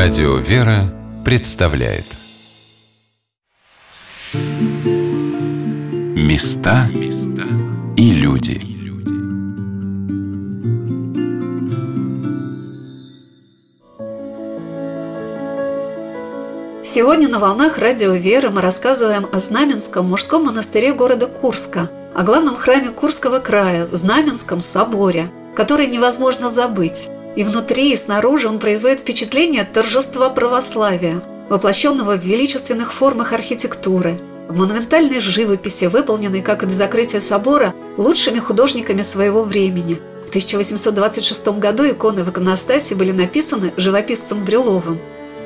Радио «Вера» представляет. Места и люди. Сегодня на волнах Радио «Вера» мы рассказываем о Знаменском мужском монастыре города Курска, о главном храме Курского края – Знаменском соборе, который невозможно забыть и внутри, и снаружи он производит впечатление торжества православия, воплощенного в величественных формах архитектуры, в монументальной живописи, выполненной, как и до закрытия собора, лучшими художниками своего времени. В 1826 году иконы в иконостасе были написаны живописцем Брюловым.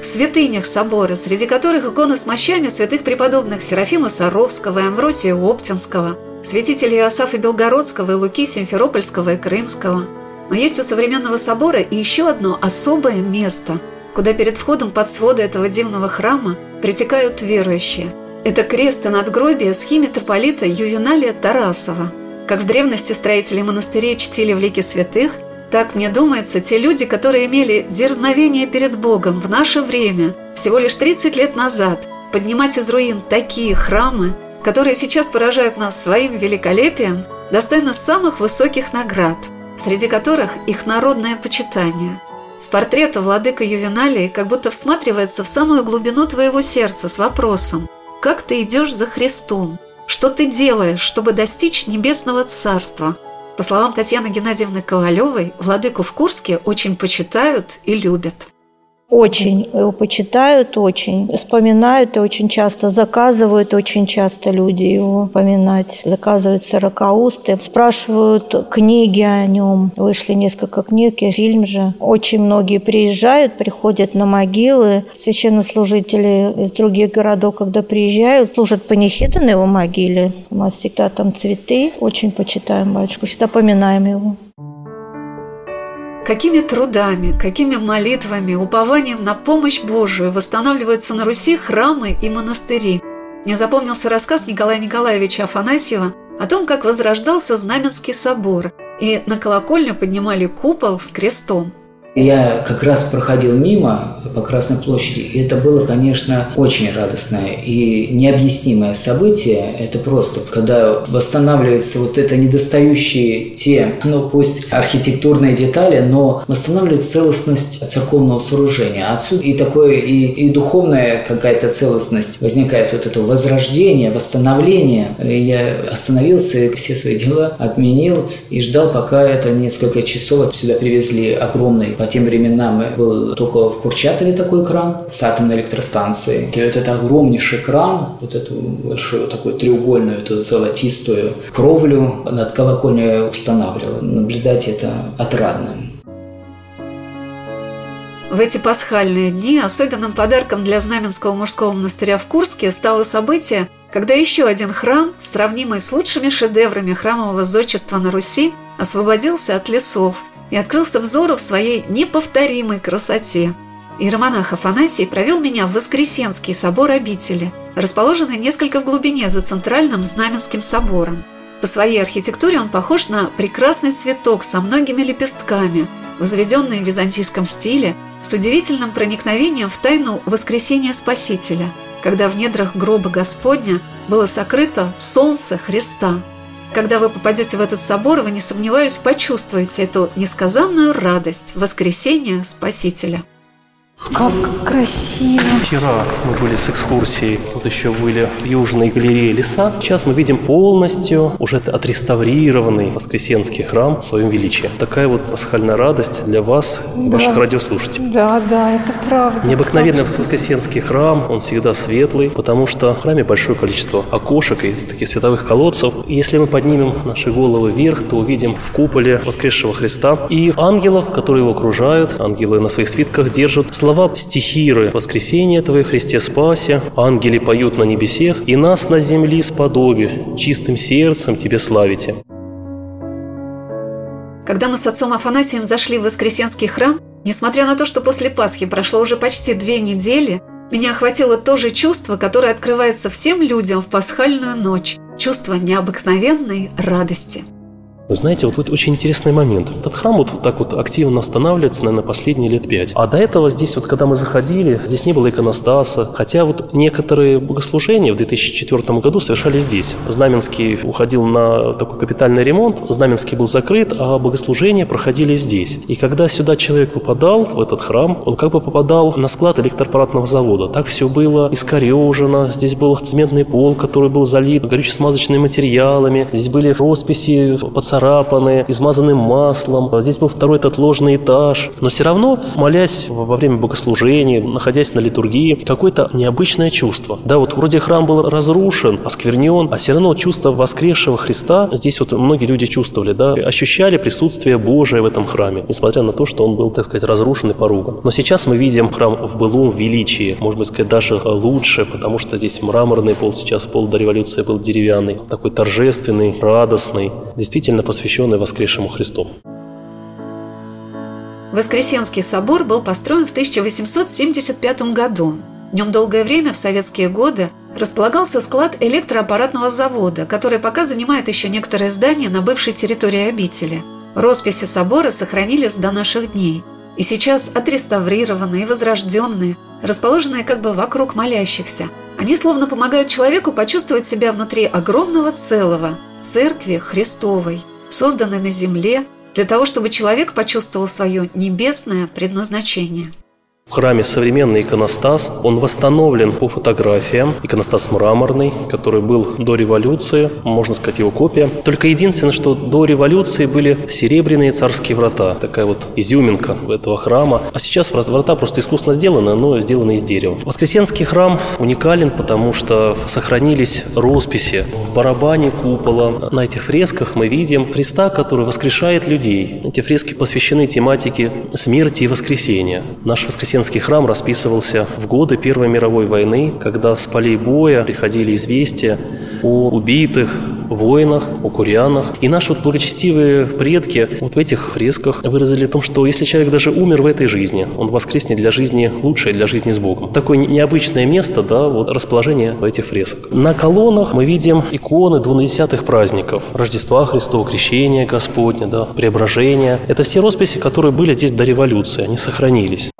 В святынях собора, среди которых иконы с мощами святых преподобных Серафима Саровского и Амвросия Оптинского, святителей Иосафа Белгородского и Луки Симферопольского и Крымского – но есть у современного собора и еще одно особое место, куда перед входом под своды этого дивного храма притекают верующие. Это крест и надгробие схи митрополита Ювеналия Тарасова. Как в древности строители монастырей чтили в лике святых, так, мне думается, те люди, которые имели дерзновение перед Богом в наше время, всего лишь 30 лет назад, поднимать из руин такие храмы, которые сейчас поражают нас своим великолепием, достойны самых высоких наград – среди которых их народное почитание. С портрета владыка Ювеналии как будто всматривается в самую глубину твоего сердца с вопросом «Как ты идешь за Христом? Что ты делаешь, чтобы достичь небесного царства?» По словам Татьяны Геннадьевны Ковалевой, владыку в Курске очень почитают и любят. Очень его почитают, очень вспоминают и очень часто заказывают, очень часто люди его поминать. Заказывают сорокаусты, спрашивают книги о нем. Вышли несколько книг, и фильм же. Очень многие приезжают, приходят на могилы. Священнослужители из других городов, когда приезжают, служат панихиды на его могиле. У нас всегда там цветы. Очень почитаем батюшку, всегда поминаем его. Какими трудами, какими молитвами, упованием на помощь Божию восстанавливаются на Руси храмы и монастыри. Мне запомнился рассказ Николая Николаевича Афанасьева о том, как возрождался Знаменский собор, и на колокольню поднимали купол с крестом – я как раз проходил мимо по Красной площади, и это было, конечно, очень радостное и необъяснимое событие. Это просто, когда восстанавливается вот это недостающие те, ну пусть архитектурные детали, но восстанавливается целостность церковного сооружения. Отсюда и такое, и, и духовная какая-то целостность возникает, вот это возрождение, восстановление. И я остановился и все свои дела отменил и ждал, пока это несколько часов сюда привезли огромный по тем временам был только в Курчатове такой кран с атомной электростанцией. И вот это огромнейший кран, вот эту большую такую треугольную, эту золотистую кровлю над колокольней устанавливал. Наблюдать это отрадно. В эти пасхальные дни особенным подарком для Знаменского мужского монастыря в Курске стало событие, когда еще один храм, сравнимый с лучшими шедеврами храмового зодчества на Руси, освободился от лесов и открылся взору в своей неповторимой красоте. Иеромонах Афанасий провел меня в Воскресенский собор обители, расположенный несколько в глубине за центральным Знаменским собором. По своей архитектуре он похож на прекрасный цветок со многими лепестками, возведенный в византийском стиле, с удивительным проникновением в тайну воскресения Спасителя, когда в недрах гроба Господня было сокрыто солнце Христа – когда вы попадете в этот собор, вы, не сомневаюсь, почувствуете эту несказанную радость воскресения Спасителя – как красиво. Вчера мы были с экскурсией, тут еще были южные галереи леса. Сейчас мы видим полностью уже отреставрированный Воскресенский храм в своем величии. Такая вот пасхальная радость для вас, да. ваших радиослушателей. Да, да, это правда. Необыкновенный Воскресенский храм, он всегда светлый, потому что в храме большое количество окошек и таких световых колодцев. И если мы поднимем наши головы вверх, то увидим в куполе воскресшего Христа и ангелов, которые его окружают. Ангелы на своих свитках держат слова слова стихиры «Воскресение Твое, Христе спаси, ангели поют на небесех, и нас на земле сподоби, чистым сердцем Тебе славите». Когда мы с отцом Афанасием зашли в Воскресенский храм, несмотря на то, что после Пасхи прошло уже почти две недели, меня охватило то же чувство, которое открывается всем людям в пасхальную ночь – чувство необыкновенной радости – знаете, вот, вот очень интересный момент. Этот храм вот так вот активно останавливается, наверное, последние лет пять. А до этого здесь вот, когда мы заходили, здесь не было иконостаса. Хотя вот некоторые богослужения в 2004 году совершали здесь. Знаменский уходил на такой капитальный ремонт, Знаменский был закрыт, а богослужения проходили здесь. И когда сюда человек попадал, в этот храм, он как бы попадал на склад электропаратного завода. Так все было искорежено, здесь был цементный пол, который был залит горюче-смазочными материалами, здесь были росписи под поцарапаны, измазаны маслом. Здесь был второй этот ложный этаж. Но все равно, молясь во время богослужения, находясь на литургии, какое-то необычное чувство. Да, вот вроде храм был разрушен, осквернен, а все равно чувство воскресшего Христа здесь вот многие люди чувствовали, да, ощущали присутствие Божие в этом храме, несмотря на то, что он был, так сказать, разрушен и поруган. Но сейчас мы видим храм в былом величии, может быть, сказать, даже лучше, потому что здесь мраморный пол, сейчас пол до революции был деревянный, такой торжественный, радостный, действительно посвященный воскресшему Христу. Воскресенский собор был построен в 1875 году. В нем долгое время, в советские годы, располагался склад электроаппаратного завода, который пока занимает еще некоторые здания на бывшей территории обители. Росписи собора сохранились до наших дней. И сейчас отреставрированные возрожденные, расположенные как бы вокруг молящихся. Они словно помогают человеку почувствовать себя внутри огромного целого – Церкви Христовой – созданный на земле для того, чтобы человек почувствовал свое небесное предназначение. В храме современный иконостас. Он восстановлен по фотографиям. Иконостас мраморный, который был до революции, можно сказать, его копия. Только единственное, что до революции были серебряные царские врата. Такая вот изюминка этого храма. А сейчас врата просто искусно сделаны, но сделаны из дерева. Воскресенский храм уникален, потому что сохранились росписи. В барабане купола на этих фресках мы видим Христа, который воскрешает людей. Эти фрески посвящены тематике смерти и воскресения. Наш воскресенский Воскресенский храм расписывался в годы Первой мировой войны, когда с полей боя приходили известия о убитых, воинах, о курянах. И наши вот благочестивые предки вот в этих фресках выразили о том, что если человек даже умер в этой жизни, он воскреснет для жизни лучшей, для жизни с Богом. Такое необычное место, да, вот расположение этих фресках. На колоннах мы видим иконы двунадесятых праздников. Рождества Христова, Крещения Господня, да, Преображения. Это все росписи, которые были здесь до революции, они сохранились.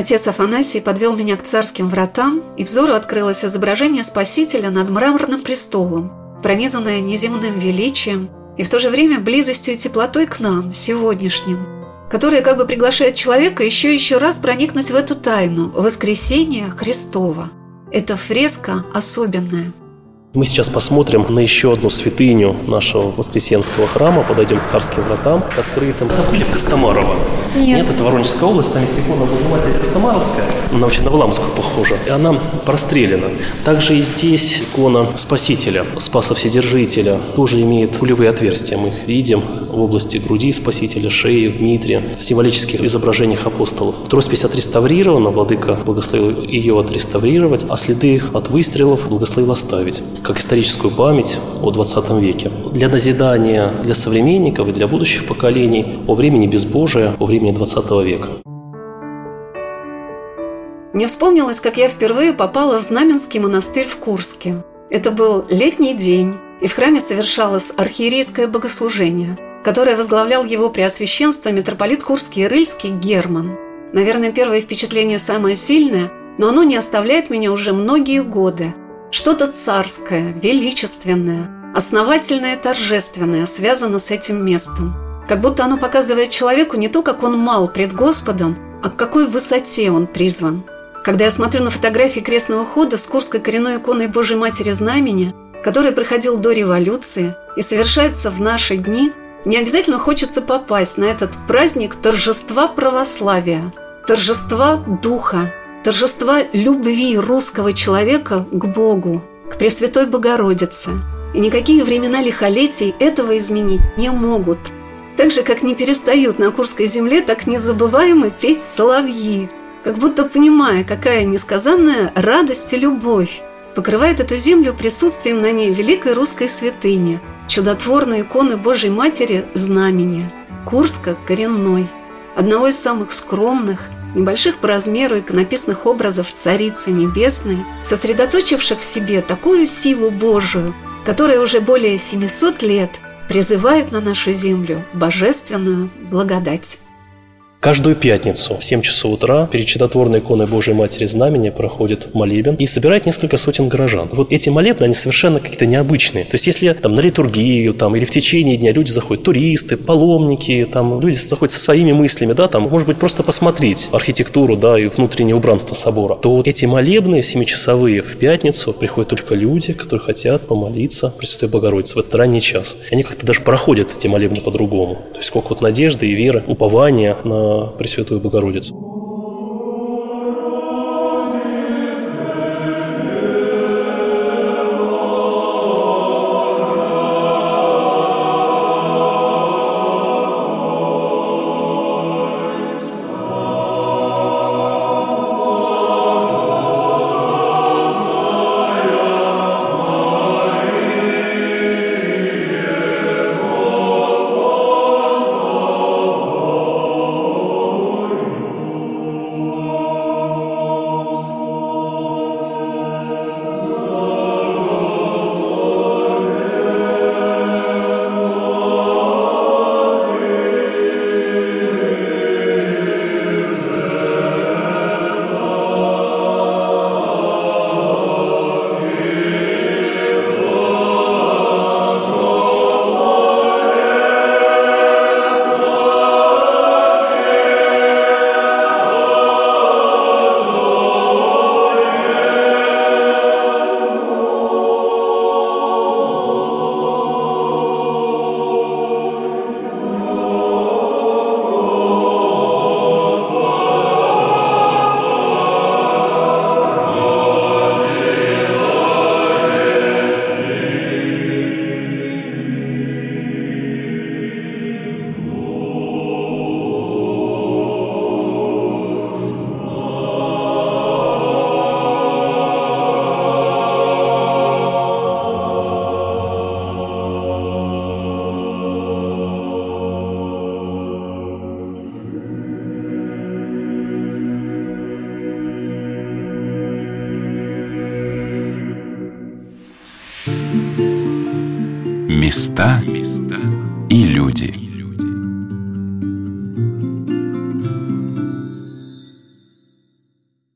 Отец Афанасий подвел меня к царским вратам, и взору открылось изображение Спасителя над мраморным престолом, пронизанное неземным величием и в то же время близостью и теплотой к нам, сегодняшним, которая как бы приглашает человека еще и еще раз проникнуть в эту тайну воскресения Христова. Эта фреска особенная – мы сейчас посмотрим на еще одну святыню нашего Воскресенского храма, подойдем к царским вратам, открытым. Вы были в Костомарово? Нет. Нет, это Воронежская область, там есть икона Богоматери Костомаровская, она очень на Валамскую похожа, и она прострелена. Также и здесь икона Спасителя, Спаса Вседержителя, тоже имеет пулевые отверстия. Мы их видим в области груди Спасителя, шеи, в митре, в символических изображениях апостолов. Роспись отреставрирована, владыка благословил ее отреставрировать, а следы от выстрелов благословил оставить как историческую память о 20 веке. Для назидания для современников и для будущих поколений о времени безбожия, о времени 20 века. Мне вспомнилось, как я впервые попала в Знаменский монастырь в Курске. Это был летний день, и в храме совершалось архиерейское богослужение, которое возглавлял его преосвященство митрополит Курский и Рыльский Герман. Наверное, первое впечатление самое сильное, но оно не оставляет меня уже многие годы. Что-то царское, величественное, основательное и торжественное связано с этим местом. Как будто оно показывает человеку не то, как он мал пред Господом, а к какой высоте он призван. Когда я смотрю на фотографии крестного хода с Курской коренной иконой Божьей Матери Знамени, который проходил до революции и совершается в наши дни, не обязательно хочется попасть на этот праздник торжества православия, торжества духа, торжества любви русского человека к Богу, к Пресвятой Богородице. И никакие времена лихолетий этого изменить не могут. Так же, как не перестают на Курской земле так незабываемо петь соловьи, как будто понимая, какая несказанная радость и любовь покрывает эту землю присутствием на ней великой русской святыни, чудотворной иконы Божьей Матери Знамени, Курска коренной, одного из самых скромных – небольших по размеру иконописных образов Царицы Небесной, сосредоточивших в себе такую силу Божию, которая уже более 700 лет призывает на нашу землю божественную благодать. Каждую пятницу в 7 часов утра перед чудотворной иконой Божией Матери Знамения проходит молебен и собирает несколько сотен горожан. Вот эти молебны, они совершенно какие-то необычные. То есть, если там на литургию там, или в течение дня люди заходят, туристы, паломники, там, люди заходят со своими мыслями, да, там, может быть, просто посмотреть архитектуру, да, и внутреннее убранство собора, то вот эти молебны семичасовые в пятницу приходят только люди, которые хотят помолиться Пресвятой Богородице в этот ранний час. Они как-то даже проходят эти молебны по-другому. То есть, сколько вот надежды и веры, упования Пресвятую Богородицу. Места и люди.